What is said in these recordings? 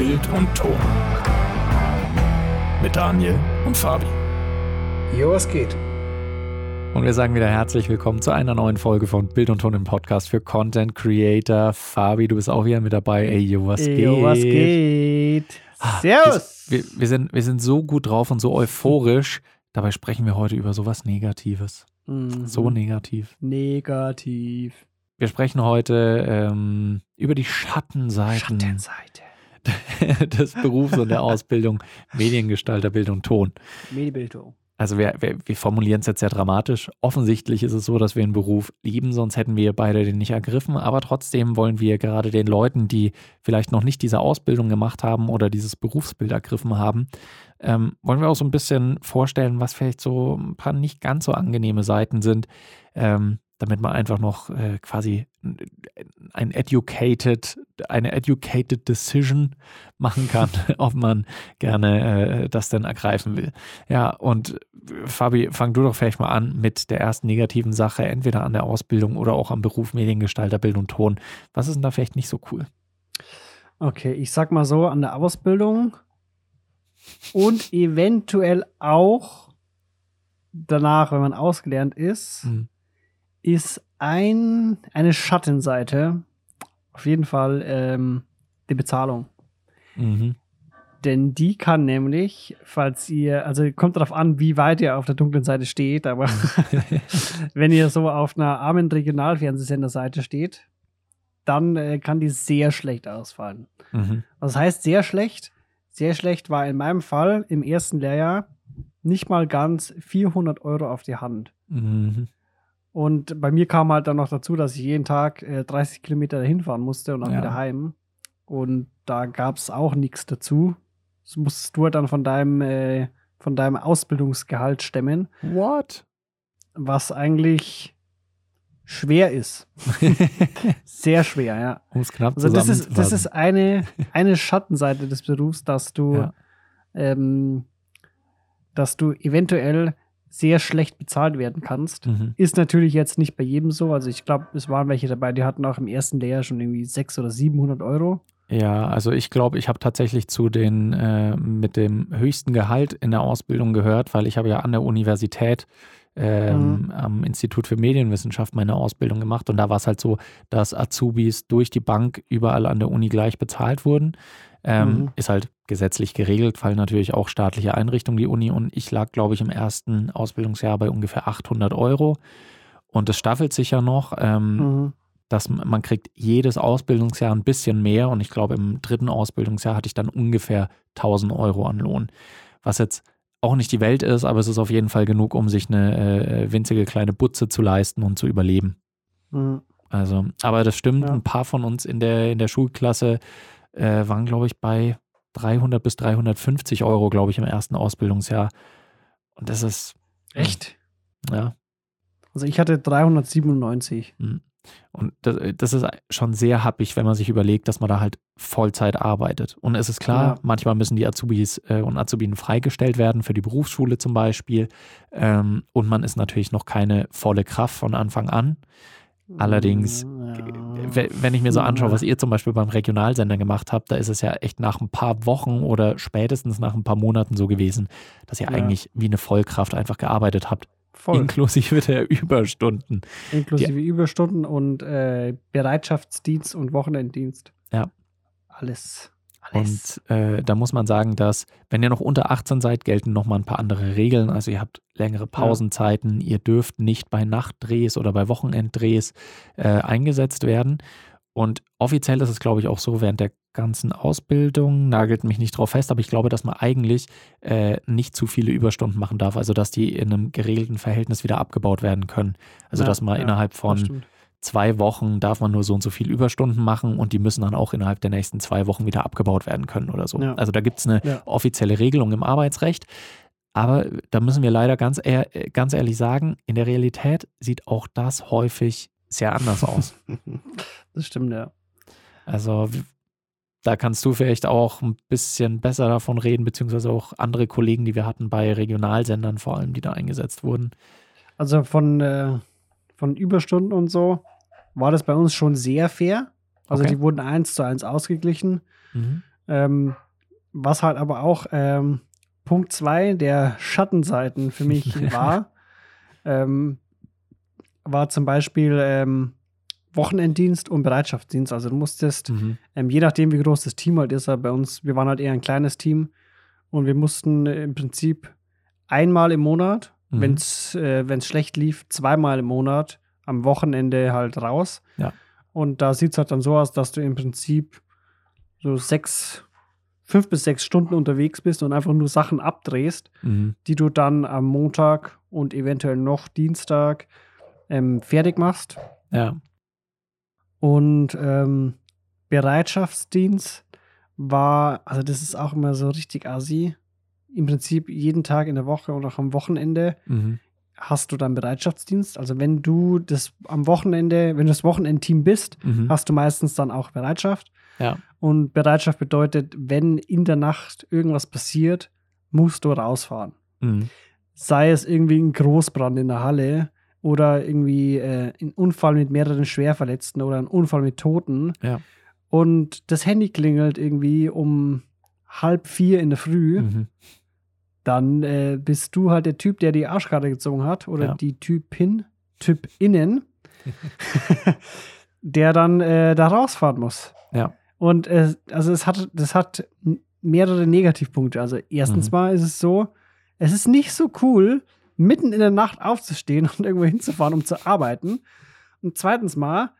Bild und Ton. Mit Daniel und Fabi. Jo, was geht? Und wir sagen wieder herzlich willkommen zu einer neuen Folge von Bild und Ton im Podcast für Content Creator. Fabi, du bist auch wieder mit dabei. Ey, jo, was Ey, geht? Jo, was geht? Ah, Servus! Wir, wir, sind, wir sind so gut drauf und so euphorisch. Dabei sprechen wir heute über sowas Negatives. Mhm. So negativ. negativ. Wir sprechen heute ähm, über die Schattenseiten Schattenseite. des Berufs und der Ausbildung Mediengestalter, Bild und Ton. Medibildung. Also wir, wir, wir formulieren es jetzt sehr dramatisch. Offensichtlich ist es so, dass wir den Beruf lieben, sonst hätten wir beide den nicht ergriffen. Aber trotzdem wollen wir gerade den Leuten, die vielleicht noch nicht diese Ausbildung gemacht haben oder dieses Berufsbild ergriffen haben, ähm, wollen wir auch so ein bisschen vorstellen, was vielleicht so ein paar nicht ganz so angenehme Seiten sind, ähm, damit man einfach noch äh, quasi ein educated, eine educated decision machen kann, ob man gerne äh, das denn ergreifen will. Ja, und Fabi, fang du doch vielleicht mal an mit der ersten negativen Sache, entweder an der Ausbildung oder auch am Beruf Mediengestalter, Bild und Ton. Was ist denn da vielleicht nicht so cool? Okay, ich sag mal so, an der Ausbildung und eventuell auch danach, wenn man ausgelernt ist, Hm. Ist ein, eine Schattenseite auf jeden Fall ähm, die Bezahlung. Mhm. Denn die kann nämlich, falls ihr, also kommt darauf an, wie weit ihr auf der dunklen Seite steht, aber wenn ihr so auf einer armen Regionalfernsehsenderseite steht, dann äh, kann die sehr schlecht ausfallen. Mhm. Was heißt sehr schlecht? Sehr schlecht war in meinem Fall im ersten Lehrjahr nicht mal ganz 400 Euro auf die Hand. Mhm. Und bei mir kam halt dann noch dazu, dass ich jeden Tag äh, 30 Kilometer dahin fahren musste und dann Ja. wieder heim. Und da gab es auch nichts dazu. Das musstest du halt dann von deinem, äh, von deinem Ausbildungsgehalt stemmen, What? was eigentlich schwer ist. Sehr schwer, ja. um es knapp Also das ist, das ist eine, eine Schattenseite des Berufs, dass du, Ja. ähm, dass du eventuell sehr schlecht bezahlt werden kannst. Mhm. Ist natürlich jetzt nicht bei jedem so. Also ich glaube, es waren welche dabei, die hatten auch im ersten Lehrjahr schon irgendwie 600 oder 700 Euro. Ja, also ich glaube, ich habe tatsächlich zu den äh, mit dem höchsten Gehalt in der Ausbildung gehört, weil ich habe ja an der Universität ähm, Mhm. am Institut für Medienwissenschaft meine Ausbildung gemacht und da war es halt so, dass Azubis durch die Bank überall an der Uni gleich bezahlt wurden. Ähm, Mhm. Ist halt gesetzlich geregelt, weil natürlich auch staatliche Einrichtungen die Uni und ich lag, glaube ich, im ersten Ausbildungsjahr bei ungefähr 800 Euro und das staffelt sich ja noch. Ähm, Mhm. dass man kriegt jedes Ausbildungsjahr ein bisschen mehr und ich glaube im dritten Ausbildungsjahr hatte ich dann ungefähr 1000 Euro an Lohn, was jetzt auch nicht die Welt ist, aber es ist auf jeden Fall genug, um sich eine äh, winzige kleine Butze zu leisten und zu überleben. Mhm. Also, aber das stimmt, Ja. ein paar von uns in der, in der Schulklasse äh, waren, glaube ich, bei 300 bis 350 Euro, glaube ich, im ersten Ausbildungsjahr. Und das ist, Echt? ja, Also ich hatte 397. Und das, das ist schon sehr happig, wenn man sich überlegt, dass man da halt Vollzeit arbeitet. Und es ist klar, Ja. manchmal müssen die Azubis äh, und Azubinen freigestellt werden für die Berufsschule zum Beispiel. Ähm, und man ist natürlich noch keine volle Kraft von Anfang an. Allerdings, Ja. We- Wenn ich mir so anschaue, was ihr zum Beispiel beim Regionalsender gemacht habt, da ist es ja echt nach ein paar Wochen oder spätestens nach ein paar Monaten so gewesen, dass ihr Ja. eigentlich wie eine Vollkraft einfach gearbeitet habt, Voll. inklusive der Überstunden. Inklusive Überstunden und äh, Bereitschaftsdienst und Wochenenddienst. Ja. Alles. Alles. Und äh, da muss man sagen, dass, wenn ihr noch unter 18 seid, gelten nochmal ein paar andere Regeln. Also ihr habt längere Pausenzeiten, ihr dürft nicht bei Nachtdrehs oder bei Wochenenddrehs äh, eingesetzt werden. Und offiziell ist es, glaube ich, auch so, während der ganzen Ausbildung, nagelt mich nicht drauf fest, aber ich glaube, dass man eigentlich äh, nicht zu viele Überstunden machen darf, also dass die in einem geregelten Verhältnis wieder abgebaut werden können. Also Ja, dass man ja, innerhalb von zwei Wochen darf man nur so und so viel Überstunden machen und die müssen dann auch innerhalb der nächsten zwei Wochen wieder abgebaut werden können oder so. Ja. Also da gibt es eine offizielle Regelung im Arbeitsrecht. Aber da müssen wir leider ganz, ehr, ganz ehrlich sagen, in der Realität sieht auch das häufig sehr anders aus. Das stimmt, ja. Also da kannst du vielleicht auch ein bisschen besser davon reden, beziehungsweise auch andere Kollegen, die wir hatten bei Regionalsendern vor allem, die da eingesetzt wurden. Also von, äh, von Überstunden und so war das bei uns schon sehr fair. Also Okay. die wurden eins zu eins ausgeglichen. Mhm. Ähm, was halt aber auch ähm, Punkt zwei der Schattenseiten für mich war, ähm, war zum Beispiel ähm, Wochenenddienst und Bereitschaftsdienst. Also du musstest, Mhm. ähm, je nachdem, wie groß das Team halt ist, aber bei uns, wir waren halt eher ein kleines Team und wir mussten äh, im Prinzip einmal im Monat, Mhm. wenn es äh, wenn's schlecht lief, zweimal im Monat am Wochenende halt raus. Ja. Und da sieht es halt dann so aus, dass du im Prinzip so sechs, fünf bis sechs Stunden unterwegs bist und einfach nur Sachen abdrehst, Mhm. die du dann am Montag und eventuell noch Dienstag ähm, fertig machst. Ja. Und ähm, Bereitschaftsdienst war, also das ist auch immer so richtig assi. Im Prinzip jeden Tag in der Woche und auch am Wochenende Mhm. hast du dann Bereitschaftsdienst. Also wenn du das am Wochenende, wenn du das Wochenendteam bist, Mhm. hast du meistens dann auch Bereitschaft. Ja. Und Bereitschaft bedeutet, wenn in der Nacht irgendwas passiert, musst du rausfahren. Mhm. Sei es irgendwie ein Großbrand in der Halle oder irgendwie äh, ein Unfall mit mehreren Schwerverletzten oder ein Unfall mit Toten. Ja. Und das Handy klingelt irgendwie um halb vier in der Früh. Mhm. Dann äh, bist du halt der Typ, der die Arschkarte gezogen hat oder Ja. die Typin, Typinnen, der dann äh, da rausfahren muss. Ja. Und äh, also es hat, das hat mehrere Negativpunkte. Also erstens Mhm. mal ist es so, es ist nicht so cool, mitten in der Nacht aufzustehen und irgendwo hinzufahren, um zu arbeiten. Und zweitens mal,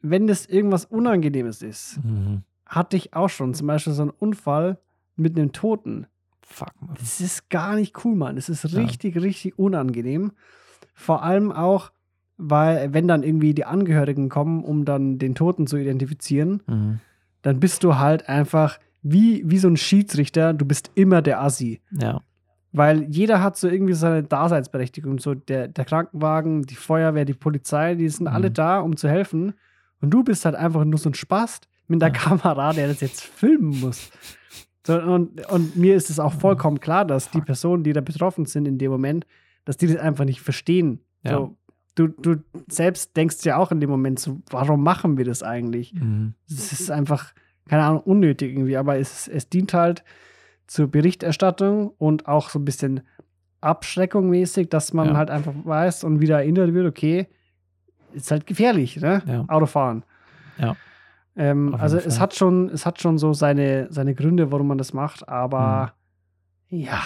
wenn das irgendwas Unangenehmes ist, Mhm. hatte ich auch schon zum Beispiel so einen Unfall mit einem Toten. Fuck, Mann. Das ist gar nicht cool, Mann. Es ist Ja. richtig, richtig unangenehm. Vor allem auch, weil, wenn dann irgendwie die Angehörigen kommen, um dann den Toten zu identifizieren, Mhm. dann bist du halt einfach wie, wie so ein Schiedsrichter, du bist immer der Assi. Ja. Weil jeder hat so irgendwie seine Daseinsberechtigung. So der, der Krankenwagen, die Feuerwehr, die Polizei, die sind Mhm. alle da, um zu helfen. Und du bist halt einfach nur so ein Spast mit der Ja. Kamera, der das jetzt filmen muss. So, und, und mir ist es auch vollkommen klar, dass die. Personen, die da betroffen sind in dem Moment, dass die das einfach nicht verstehen. Ja. So, du, du selbst denkst ja auch in dem Moment so, warum machen wir das eigentlich? Mhm. Es ist einfach, keine Ahnung, unnötig irgendwie, aber es, es dient halt zur Berichterstattung und auch so ein bisschen Abschreckung mäßig, dass man Ja. halt einfach weiß und wieder erinnert wird, okay, ist halt gefährlich, ne? Ja. Autofahren. Ja. Ähm, also es hat schon, es hat schon so seine, seine Gründe, warum man das macht, aber ja.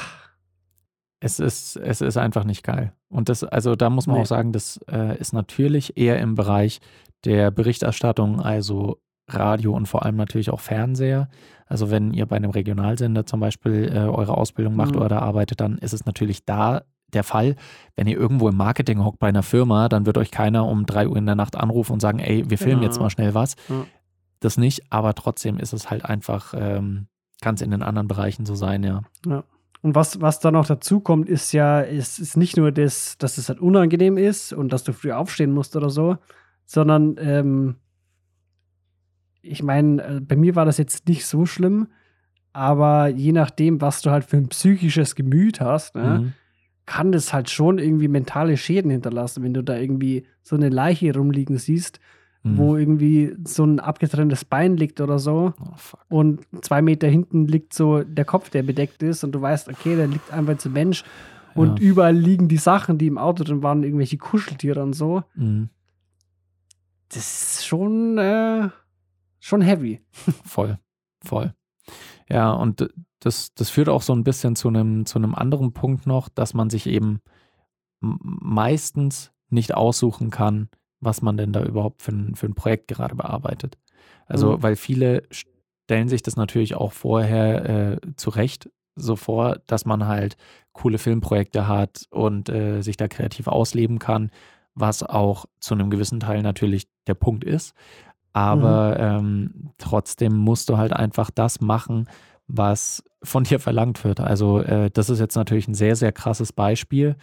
Es ist, es ist einfach nicht geil. Und das, also da muss man Nee. auch sagen, das äh, ist natürlich eher im Bereich der Berichterstattung, also Radio und vor allem natürlich auch Fernseher. Also wenn ihr bei einem Regionalsender zum Beispiel äh, eure Ausbildung macht Mhm. oder da arbeitet, dann ist es natürlich da der Fall. Wenn ihr irgendwo im Marketing hockt bei einer Firma, dann wird euch keiner um drei Uhr in der Nacht anrufen und sagen, ey, wir filmen Genau. jetzt mal schnell was. Ja. Das nicht, aber trotzdem ist es halt einfach, ähm, kann es in den anderen Bereichen so sein, ja. Und was, was da noch dazu kommt, ist ja, ist, ist nicht nur das, dass es halt unangenehm ist und dass du früh aufstehen musst oder so, sondern ähm, ich meine, äh, bei mir war das jetzt nicht so schlimm, aber je nachdem, was du halt für ein psychisches Gemüt hast, ne, Mhm. kann das halt schon irgendwie mentale Schäden hinterlassen, wenn du da irgendwie so eine Leiche rumliegen siehst, Mhm. wo irgendwie so ein abgetrenntes Bein liegt oder so Oh, und zwei Meter hinten liegt so der Kopf, der bedeckt ist und du weißt, okay, da liegt einfach jetzt ein Mensch und Ja. überall liegen die Sachen, die im Auto drin waren, irgendwelche Kuscheltiere und so. Mhm. Das ist schon, äh, schon heavy. Voll, voll. Ja, und das, das führt auch so ein bisschen zu einem, zu einem anderen Punkt noch, dass man sich eben meistens nicht aussuchen kann, was man denn da überhaupt für ein, für ein Projekt gerade bearbeitet. Also, Mhm. weil viele stellen sich das natürlich auch vorher äh, zurecht so vor, dass man halt coole Filmprojekte hat und äh, sich da kreativ ausleben kann, was auch zu einem gewissen Teil natürlich der Punkt ist. Aber ähm, trotzdem musst du halt einfach das machen, was von dir verlangt wird. Also äh, das ist jetzt natürlich ein sehr, sehr krasses Beispiel,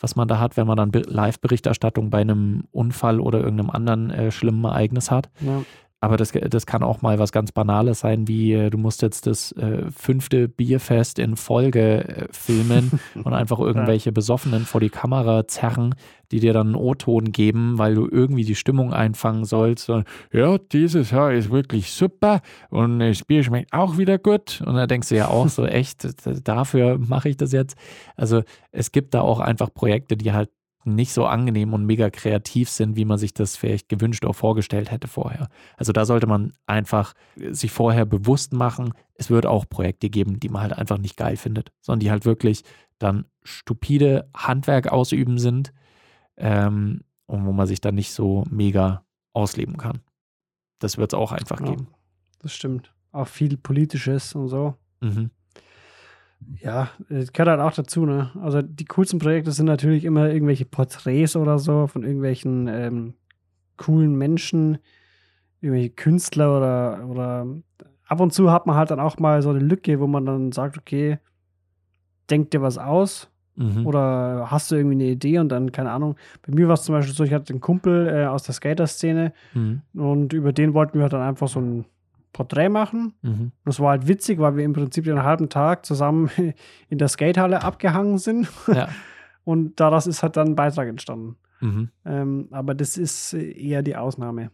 was man da hat, wenn man dann Be- Live-Berichterstattung bei einem Unfall oder irgendeinem anderen äh, schlimmen Ereignis hat. Ja. Aber das, das kann auch mal was ganz Banales sein, wie äh, du musst jetzt das äh, fünfte Bierfest in Folge äh, filmen und einfach irgendwelche Besoffenen vor die Kamera zerren, die dir dann einen O-Ton geben, weil du irgendwie die Stimmung einfangen sollst. Und, ja, dieses Jahr ist wirklich super und das Bier schmeckt auch wieder gut. Und da denkst du ja auch so, echt, dafür mache ich das jetzt. Also es gibt da auch einfach Projekte, die halt nicht so angenehm und mega kreativ sind, wie man sich das vielleicht gewünscht oder vorgestellt hätte vorher. Also da sollte man einfach sich vorher bewusst machen, es wird auch Projekte geben, die man halt einfach nicht geil findet, sondern die halt wirklich dann stupide Handwerk ausüben sind ähm, und wo man sich dann nicht so mega ausleben kann. Das wird es auch einfach ja, geben. Das stimmt. Auch viel Politisches und so. Mhm. Ja, das gehört halt auch dazu, ne? Also die coolsten Projekte sind natürlich immer irgendwelche Porträts oder so von irgendwelchen ähm, coolen Menschen, irgendwelche Künstler oder, oder ab und zu hat man halt dann auch mal so eine Lücke, wo man dann sagt, okay, denk dir was aus mhm. oder hast du irgendwie eine Idee und dann, keine Ahnung, bei mir war es zum Beispiel so, ich hatte einen Kumpel äh, aus der Skater-Szene mhm. und über den wollten wir halt dann einfach so ein Porträt machen. Mhm. Das war halt witzig, weil wir im Prinzip den halben Tag zusammen in der Skatehalle abgehangen sind. Ja. Und daraus ist halt dann ein Beitrag entstanden. Mhm. Ähm, aber das ist eher die Ausnahme.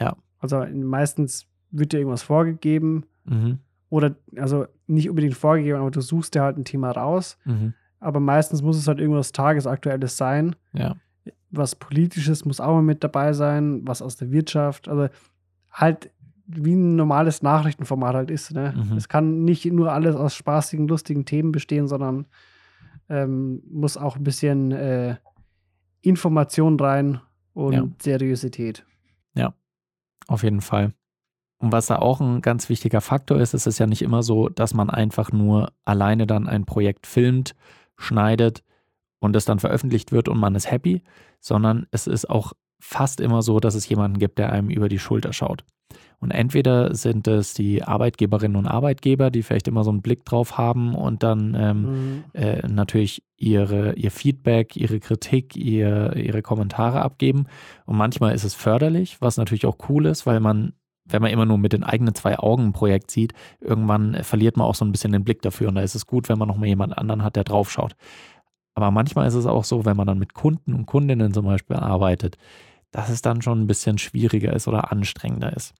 Ja. Also meistens wird dir irgendwas vorgegeben. Mhm. Oder, also nicht unbedingt vorgegeben, aber du suchst dir halt ein Thema raus. Aber meistens muss es halt irgendwas Tagesaktuelles sein. Ja. Was Politisches muss auch mal mit dabei sein, was aus der Wirtschaft. Also halt wie ein normales Nachrichtenformat halt ist. Ne? Mhm. Es kann nicht nur alles aus spaßigen, lustigen Themen bestehen, sondern ähm, muss auch ein bisschen äh, Information rein und ja. Seriosität. Ja, auf jeden Fall. Und was da auch ein ganz wichtiger Faktor ist, ist es ja nicht immer so, dass man einfach nur alleine dann ein Projekt filmt, schneidet und es dann veröffentlicht wird und man ist happy, sondern es ist auch fast immer so, dass es jemanden gibt, der einem über die Schulter schaut. Und entweder sind es die Arbeitgeberinnen und Arbeitgeber, die vielleicht immer so einen Blick drauf haben und dann ähm, mhm. äh, natürlich ihre, ihr Feedback, ihre Kritik, ihr, ihre Kommentare abgeben. Und manchmal ist es förderlich, was natürlich auch cool ist, weil man, wenn man immer nur mit den eigenen zwei Augen ein Projekt sieht, irgendwann verliert man auch so ein bisschen den Blick dafür. Und da ist es gut, wenn man nochmal jemand anderen hat, der drauf schaut. Aber manchmal ist es auch so, wenn man dann mit Kunden und Kundinnen zum Beispiel arbeitet, dass es dann schon ein bisschen schwieriger ist oder anstrengender ist.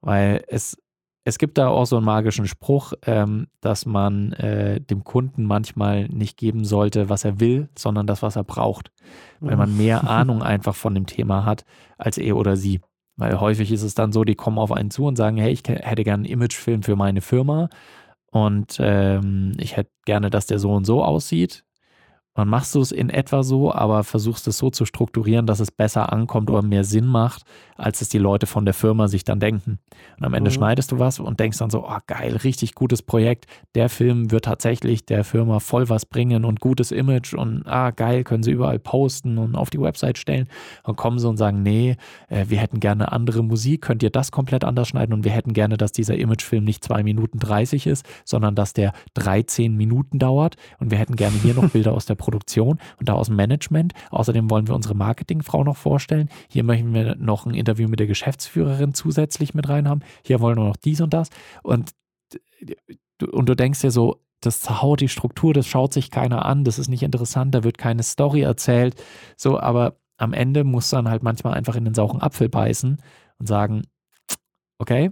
Weil es, es gibt da auch so einen magischen Spruch, ähm, dass man äh, dem Kunden manchmal nicht geben sollte, was er will, sondern das, was er braucht. Weil man mehr Ahnung einfach von dem Thema hat als er oder sie. Weil häufig ist es dann so, die kommen auf einen zu und sagen, hey, ich hätte gerne einen Imagefilm für meine Firma und ähm, ich hätte gerne, dass der so und so aussieht. Dann machst du es in etwa so, aber versuchst es so zu strukturieren, dass es besser ankommt oder mehr Sinn macht, als es die Leute von der Firma sich dann denken. Und am Ende mhm. schneidest du was und denkst dann so, oh geil, richtig gutes Projekt. Der Film wird tatsächlich der Firma voll was bringen und gutes Image und ah geil, können sie überall posten und auf die Website stellen. Und kommen sie und sagen, nee, äh, wir hätten gerne andere Musik, könnt ihr das komplett anders schneiden und wir hätten gerne, dass dieser Imagefilm nicht 2 Minuten 30 ist, sondern dass der 13 Minuten dauert und wir hätten gerne hier noch Bilder aus der Produktion und da aus dem Management. Außerdem wollen wir unsere Marketingfrau noch vorstellen. Hier möchten wir noch ein Interview mit der Geschäftsführerin zusätzlich mit rein haben. Hier wollen wir noch dies und das. Und, und du denkst dir so, das zerhaut die Struktur, das schaut sich keiner an, das ist nicht interessant, da wird keine Story erzählt. So, aber am Ende muss dann halt manchmal einfach in den sauren Apfel beißen und sagen, okay,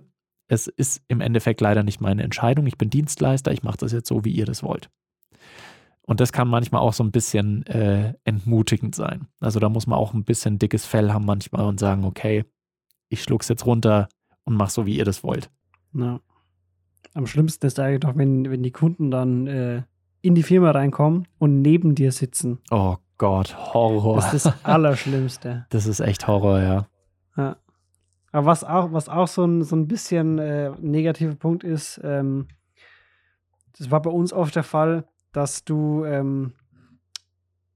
es ist im Endeffekt leider nicht meine Entscheidung, ich bin Dienstleister, ich mache das jetzt so, wie ihr das wollt. Und das kann manchmal auch so ein bisschen äh, entmutigend sein. Also da muss man auch ein bisschen dickes Fell haben manchmal und sagen, okay, ich schluck's jetzt runter und mach so, wie ihr das wollt. Ja. Am schlimmsten ist eigentlich doch, wenn, wenn die Kunden dann äh, in die Firma reinkommen und neben dir sitzen. Oh Gott, Horror. Das ist das Allerschlimmste. Das ist echt Horror, ja. Ja. Aber was auch, was auch so ein, so ein bisschen äh, negativer Punkt ist, ähm, das war bei uns oft der Fall, dass du, ähm,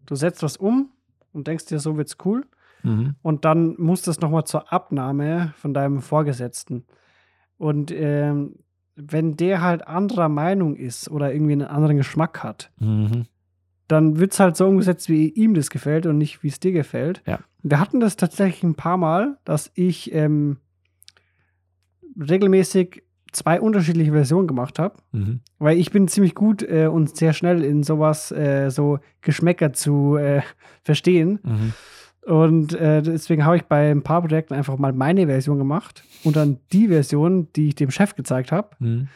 du setzt was um und denkst dir, so wird's cool. Mhm. Und dann muss das nochmal zur Abnahme von deinem Vorgesetzten. Und ähm, wenn der halt anderer Meinung ist oder irgendwie einen anderen Geschmack hat, mhm. dann wird es halt so umgesetzt, wie ihm das gefällt und nicht, wie es dir gefällt. Ja. Wir hatten das tatsächlich ein paar Mal, dass ich ähm, regelmäßig zwei unterschiedliche Versionen gemacht habe. Mhm. Weil ich bin ziemlich gut äh, und sehr schnell in sowas, äh, so Geschmäcker zu äh, verstehen. Mhm. Und äh, deswegen habe ich bei ein paar Projekten einfach mal meine Version gemacht und dann die Version, die ich dem Chef gezeigt habe. Mhm.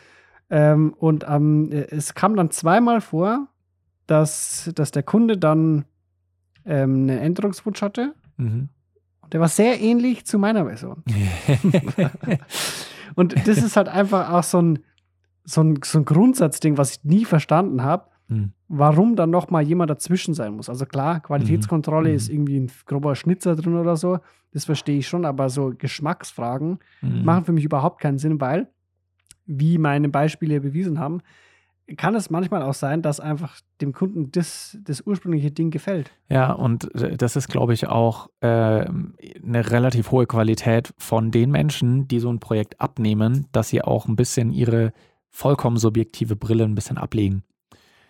Ähm, und ähm, es kam dann zweimal vor, dass, dass der Kunde dann ähm, einen Änderungswunsch hatte. Mhm. Und der war sehr ähnlich zu meiner Version. und das ist halt einfach auch so ein, so ein, so ein Grundsatzding, was ich nie verstanden habe, Mhm. warum dann noch mal jemand dazwischen sein muss. Also klar, Qualitätskontrolle Mhm. ist irgendwie ein grober Schnitzer drin oder so, das verstehe ich schon, aber so Geschmacksfragen Mhm. machen für mich überhaupt keinen Sinn, weil, wie meine Beispiele bewiesen haben, kann es manchmal auch sein, dass einfach dem Kunden das, das ursprüngliche Ding gefällt. Ja, und äh, das ist, glaube ich, auch äh, eine relativ hohe Qualität von den Menschen, die so ein Projekt abnehmen, dass sie auch ein bisschen ihre vollkommen subjektive Brille ein bisschen ablegen.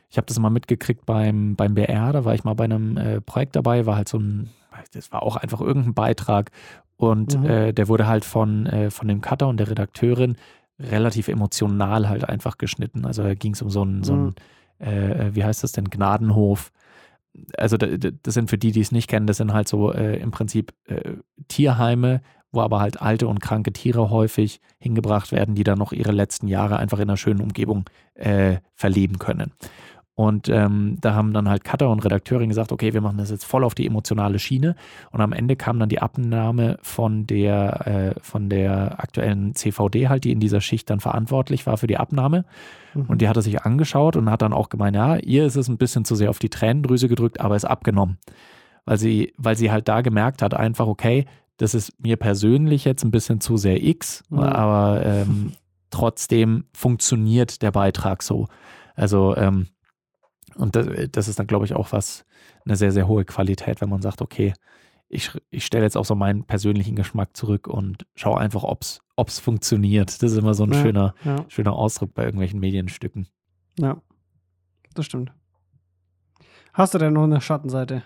Ich habe das mal mitgekriegt beim, beim BR, da war ich mal bei einem äh, Projekt dabei, war halt so ein, das war auch einfach irgendein Beitrag und Mhm. äh, der wurde halt von, äh, von dem Cutter und der Redakteurin relativ emotional halt einfach geschnitten. Also da ging es um so einen, so einen äh, wie heißt das denn, Gnadenhof. Also da- da- das sind für die, die es nicht kennen, das sind halt so äh, im Prinzip äh, Tierheime, wo aber halt alte und kranke Tiere häufig hingebracht werden, die dann noch ihre letzten Jahre einfach in einer schönen Umgebung äh, verleben können. Und ähm, da haben dann halt Cutter und Redakteurin gesagt, okay, wir machen das jetzt voll auf die emotionale Schiene. Und am Ende kam dann die Abnahme von der, äh, von der aktuellen CVD halt, die in dieser Schicht dann verantwortlich war für die Abnahme. Mhm. Und die hat er sich angeschaut und hat dann auch gemeint, ja, ihr ist es ein bisschen zu sehr auf die Tränendrüse gedrückt, aber ist abgenommen. Weil sie, weil sie halt da gemerkt hat, einfach, okay, das ist mir persönlich jetzt ein bisschen zu sehr X, Mhm. aber ähm, trotzdem funktioniert der Beitrag so. Also, ähm, und das, das ist dann, glaube ich, auch was, eine sehr, sehr hohe Qualität, wenn man sagt, okay, ich, ich stelle jetzt auch so meinen persönlichen Geschmack zurück und schaue einfach, ob es funktioniert. Das ist immer so ein Ja. schöner, ja, schöner Ausdruck bei irgendwelchen Medienstücken. ja, das stimmt. Hast du denn noch eine Schattenseite?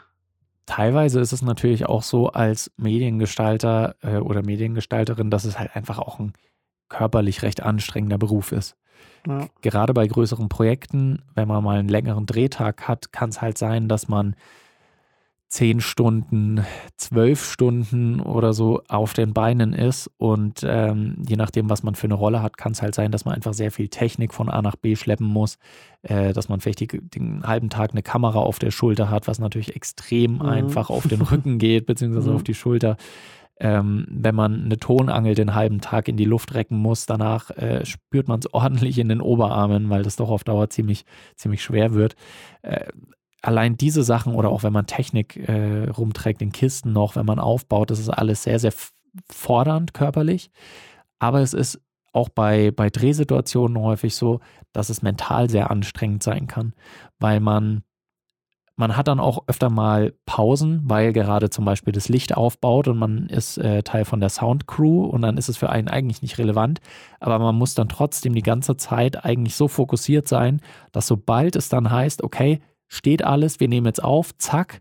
Teilweise ist es natürlich auch so als Mediengestalter äh, oder Mediengestalterin, dass es halt einfach auch ein körperlich recht anstrengender Beruf ist. Ja. Gerade bei größeren Projekten, wenn man mal einen längeren Drehtag hat, kann es halt sein, dass man zehn Stunden, zwölf Stunden oder so auf den Beinen ist. Und ähm, je nachdem, was man für eine Rolle hat, kann es halt sein, dass man einfach sehr viel Technik von A nach B schleppen muss, äh, dass man vielleicht die, den halben Tag eine Kamera auf der Schulter hat, was natürlich extrem Mhm. einfach auf den Rücken geht, beziehungsweise Mhm. auf die Schulter. Ähm, wenn man eine Tonangel den halben Tag in die Luft recken muss, danach äh, spürt man es ordentlich in den Oberarmen, weil das doch auf Dauer ziemlich, ziemlich schwer wird. Äh, allein diese Sachen oder auch wenn man Technik äh, rumträgt in Kisten noch, wenn man aufbaut, das ist alles sehr, sehr fordernd körperlich. Aber es ist auch bei, bei Drehsituationen häufig so, dass es mental sehr anstrengend sein kann, weil man man hat dann auch öfter mal Pausen, weil gerade zum Beispiel das Licht aufbaut und man ist äh, Teil von der Soundcrew und dann ist es für einen eigentlich nicht relevant. Aber man muss dann trotzdem die ganze Zeit eigentlich so fokussiert sein, dass sobald es dann heißt, okay, steht alles, wir nehmen jetzt auf, zack,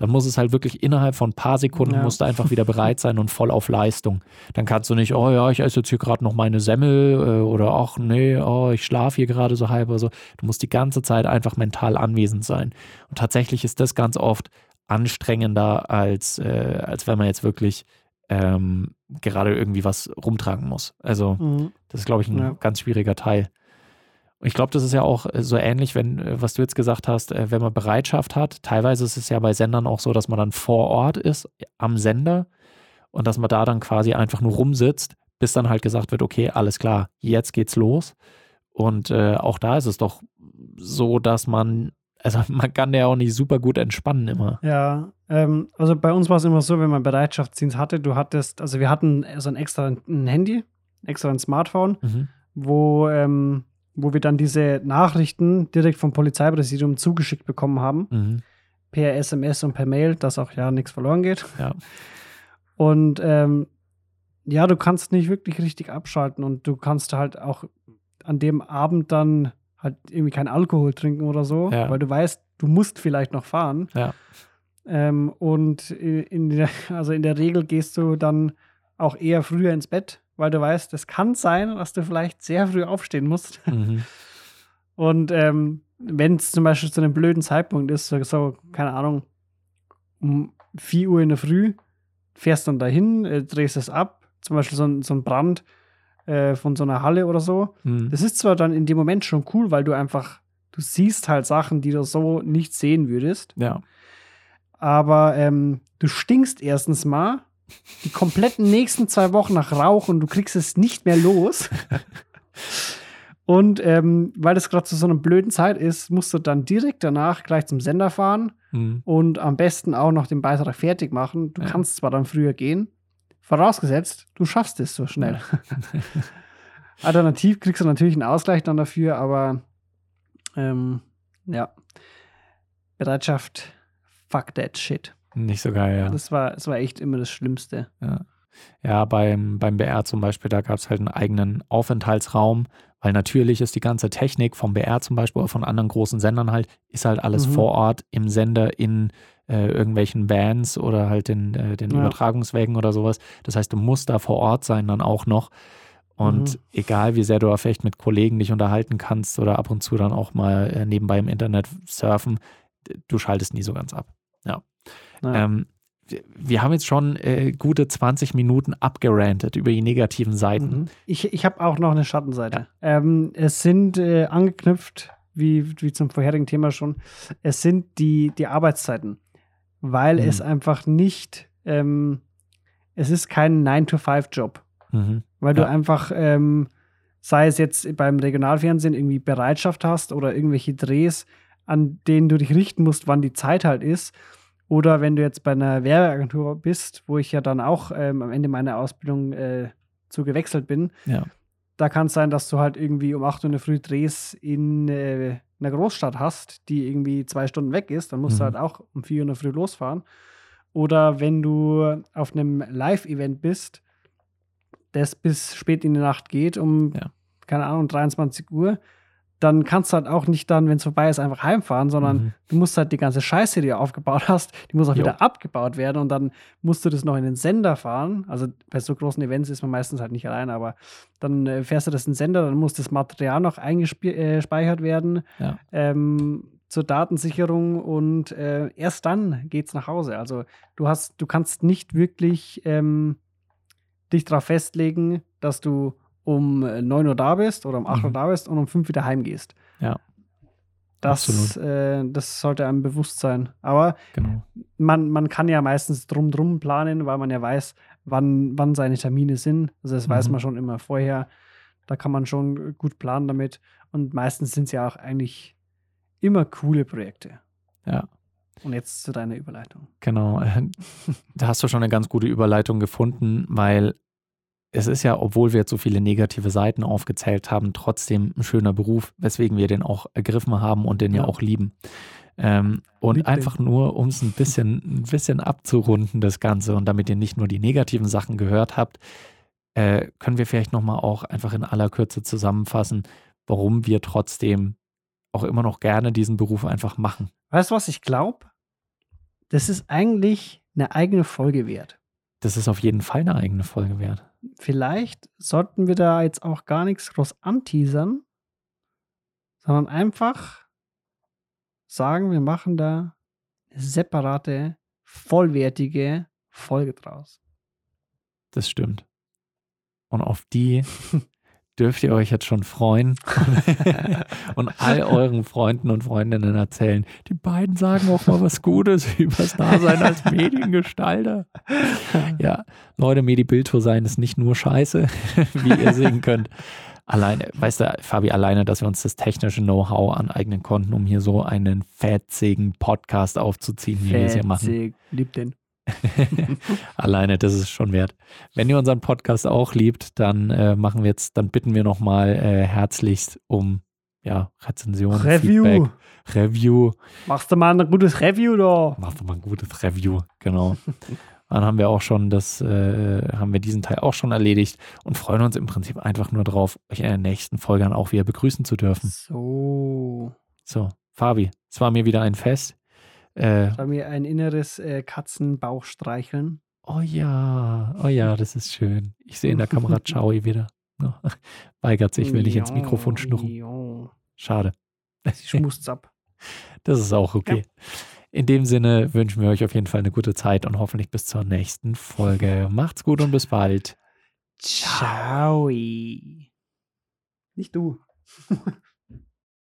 dann muss es halt wirklich innerhalb von ein paar Sekunden Ja. musst du einfach wieder bereit sein und voll auf Leistung. Dann kannst du nicht, oh ja, ich esse jetzt hier gerade noch meine Semmel äh, oder ach nee, oh, ich schlafe hier gerade so halb oder so. Du musst die ganze Zeit einfach mental anwesend sein. Und tatsächlich ist das ganz oft anstrengender, als, äh, als wenn man jetzt wirklich ähm, gerade irgendwie was rumtragen muss. Also Mhm. das ist, glaube ich, ein Ja. ganz schwieriger Teil. Ich glaube, das ist ja auch äh, so ähnlich, wenn, äh, was du jetzt gesagt hast, äh, wenn man Bereitschaft hat. Teilweise ist es ja bei Sendern auch so, dass man dann vor Ort ist, am Sender, und dass man da dann quasi einfach nur rumsitzt, bis dann halt gesagt wird, okay, alles klar, jetzt geht's los. Und äh, auch da ist es doch so, dass man, also man kann ja auch nicht super gut entspannen immer. Ja, ähm, also bei uns war es immer so, wenn man Bereitschaftsdienst hatte, du hattest, also wir hatten so ein extra ein Handy, extra ein Smartphone, Mhm. wo, ähm, wo wir dann diese Nachrichten direkt vom Polizeipräsidium zugeschickt bekommen haben, Mhm. per SMS und per Mail, dass auch ja nichts verloren geht. Ja. Und ähm, ja, du kannst nicht wirklich richtig abschalten und du kannst halt auch an dem Abend dann halt irgendwie kein Alkohol trinken oder so, Ja. weil du weißt, du musst vielleicht noch fahren. Ja. Ähm, und in der, also in der Regel gehst du dann auch eher früher ins Bett, weil du weißt, es kann sein, dass du vielleicht sehr früh aufstehen musst. Mhm. Und ähm, wenn es zum Beispiel zu einem blöden Zeitpunkt ist, so, so, keine Ahnung, um 4 Uhr in der Früh, fährst dann dahin, äh, drehst es ab, zum Beispiel so ein, so ein Brand äh, von so einer Halle oder so. Mhm. Das ist zwar dann in dem Moment schon cool, weil du einfach, du siehst halt Sachen, die du so nicht sehen würdest, Ja. aber ähm, du stinkst erstens mal die kompletten nächsten zwei Wochen nach Rauch und du kriegst es nicht mehr los. Und ähm, weil das gerade zu so einer blöden Zeit ist, musst du dann direkt danach gleich zum Sender fahren Mhm. und am besten auch noch den Beitrag fertig machen. Du Ja. kannst zwar dann früher gehen, vorausgesetzt, du schaffst es so schnell. Alternativ kriegst du natürlich einen Ausgleich dann dafür, aber ähm, ja. Bereitschaft, fuck that shit. Nicht so geil, ja. Das, war, das war echt immer das Schlimmste. Ja, ja beim, beim BR zum Beispiel, da gab es halt einen eigenen Aufenthaltsraum, weil natürlich ist die ganze Technik vom BR zum Beispiel oder von anderen großen Sendern halt, ist halt alles Mhm. vor Ort im Sender in äh, irgendwelchen Vans oder halt in äh, den Ja. Übertragungswägen oder sowas. Das heißt, du musst da vor Ort sein dann auch noch. Und Mhm. egal wie sehr du vielleicht mit Kollegen dich unterhalten kannst oder ab und zu dann auch mal äh, nebenbei im Internet surfen, du schaltest nie so ganz ab. Ja. Ähm, wir- haben jetzt schon äh, gute 20 Minuten abgerantet über die negativen Seiten. Mhm. Ich, ich habe auch noch eine Schattenseite. Ähm, es sind äh, angeknüpft, wie, wie zum vorherigen Thema schon, es sind die, die Arbeitszeiten, weil Mhm. es einfach nicht, ähm, es ist kein 9-to-5-Job, Mhm. weil du Ja. einfach, ähm, sei es jetzt beim Regionalfernsehen irgendwie Bereitschaft hast oder irgendwelche Drehs, an denen du dich richten musst, wann die Zeit halt ist. Oder wenn du jetzt bei einer Werbeagentur bist, wo ich ja dann auch ähm, am Ende meiner Ausbildung äh, zu gewechselt bin, Ja. da kann es sein, dass du halt irgendwie um 8 Uhr in der Früh Drehs in äh, einer Großstadt hast, die irgendwie zwei Stunden weg ist, dann musst du Mhm. halt auch um 4 Uhr in der Früh losfahren. Oder wenn du auf einem Live-Event bist, das bis spät in die Nacht geht, um, Ja. keine Ahnung, 23 Uhr, dann kannst du halt auch nicht dann, wenn es vorbei ist, einfach heimfahren, sondern Mhm. du musst halt die ganze Scheiße, die du aufgebaut hast, die muss auch Jo. wieder abgebaut werden und dann musst du das noch in den Sender fahren. Also bei so großen Events ist man meistens halt nicht allein, aber dann äh, fährst du das in den Sender, dann muss das Material noch eingespeichert werden Ja. ähm, zur Datensicherung und äh, erst dann geht's nach Hause. Also du hast, du kannst nicht wirklich ähm, dich darauf festlegen, dass du um äh, 9 Uhr da bist oder um 8 Uhr Mhm. da bist und um 5 wieder heimgehst. Ja. Das, äh, das sollte einem bewusst sein. Aber Genau. man, man kann ja meistens drum drum planen, weil man ja weiß, wann, wann seine Termine sind. Also das weiß Mhm. man schon immer vorher. Da kann man schon gut planen damit. Und meistens sind es ja auch eigentlich immer coole Projekte. Ja. Und jetzt zu deiner Überleitung. Genau. Da hast du schon eine ganz gute Überleitung gefunden, weil es ist ja, obwohl wir jetzt so viele negative Seiten aufgezählt haben, trotzdem ein schöner Beruf, weswegen wir den auch ergriffen haben und den ja, Ja. auch lieben. Ähm, und Lieb den. einfach nur, um es ein bisschen, ein bisschen abzurunden, das Ganze, und damit ihr nicht nur die negativen Sachen gehört habt, äh, können wir vielleicht nochmal auch einfach in aller Kürze zusammenfassen, warum wir trotzdem auch immer noch gerne diesen Beruf einfach machen. Weißt du, was ich glaube? Das ist eigentlich eine eigene Folge wert. Das ist auf jeden Fall eine eigene Folge wert. Vielleicht sollten wir da jetzt auch gar nichts groß anteasern, sondern einfach sagen, wir machen da eine separate, vollwertige Folge draus. Das stimmt. Und auf die dürft ihr euch jetzt schon freuen und all euren Freunden und Freundinnen erzählen. Die beiden sagen auch mal was Gutes über das Dasein als Mediengestalter. Ja, Leute, Medi-Bildtour sein ist nicht nur scheiße, wie ihr sehen könnt. Alleine, weißt du, Fabi, alleine, dass wir uns das technische Know-how aneignen konnten, um hier so einen fetzigen Podcast aufzuziehen, wie wir es hier machen. Fetzig, Lieb den. Alleine, das ist schon wert. Wenn ihr unseren Podcast auch liebt, dann äh, machen wir jetzt, dann bitten wir nochmal äh, herzlichst um ja, Rezension, Review. Feedback, Review. Machst du mal ein gutes Review da? Macht doch mal ein gutes Review, genau. Dann haben wir auch schon das, äh, haben wir diesen Teil auch schon erledigt und freuen uns im Prinzip einfach nur drauf, euch in der nächsten Folge dann auch wieder begrüßen zu dürfen. So. So, Fabi, es war mir wieder ein Fest. Äh, Da mir ein inneres äh, Katzenbauch streicheln. Oh ja, oh ja, das ist schön. Ich sehe in der Kamera Chaui wieder. Oh, weigert sich, will nicht ins Mikrofon schnurren. Ja. Schade. Sie schmust ab. Das ist auch okay. In dem Sinne wünschen wir euch auf jeden Fall eine gute Zeit und hoffentlich bis zur nächsten Folge. Macht's gut und bis bald. Ciao. Nicht du.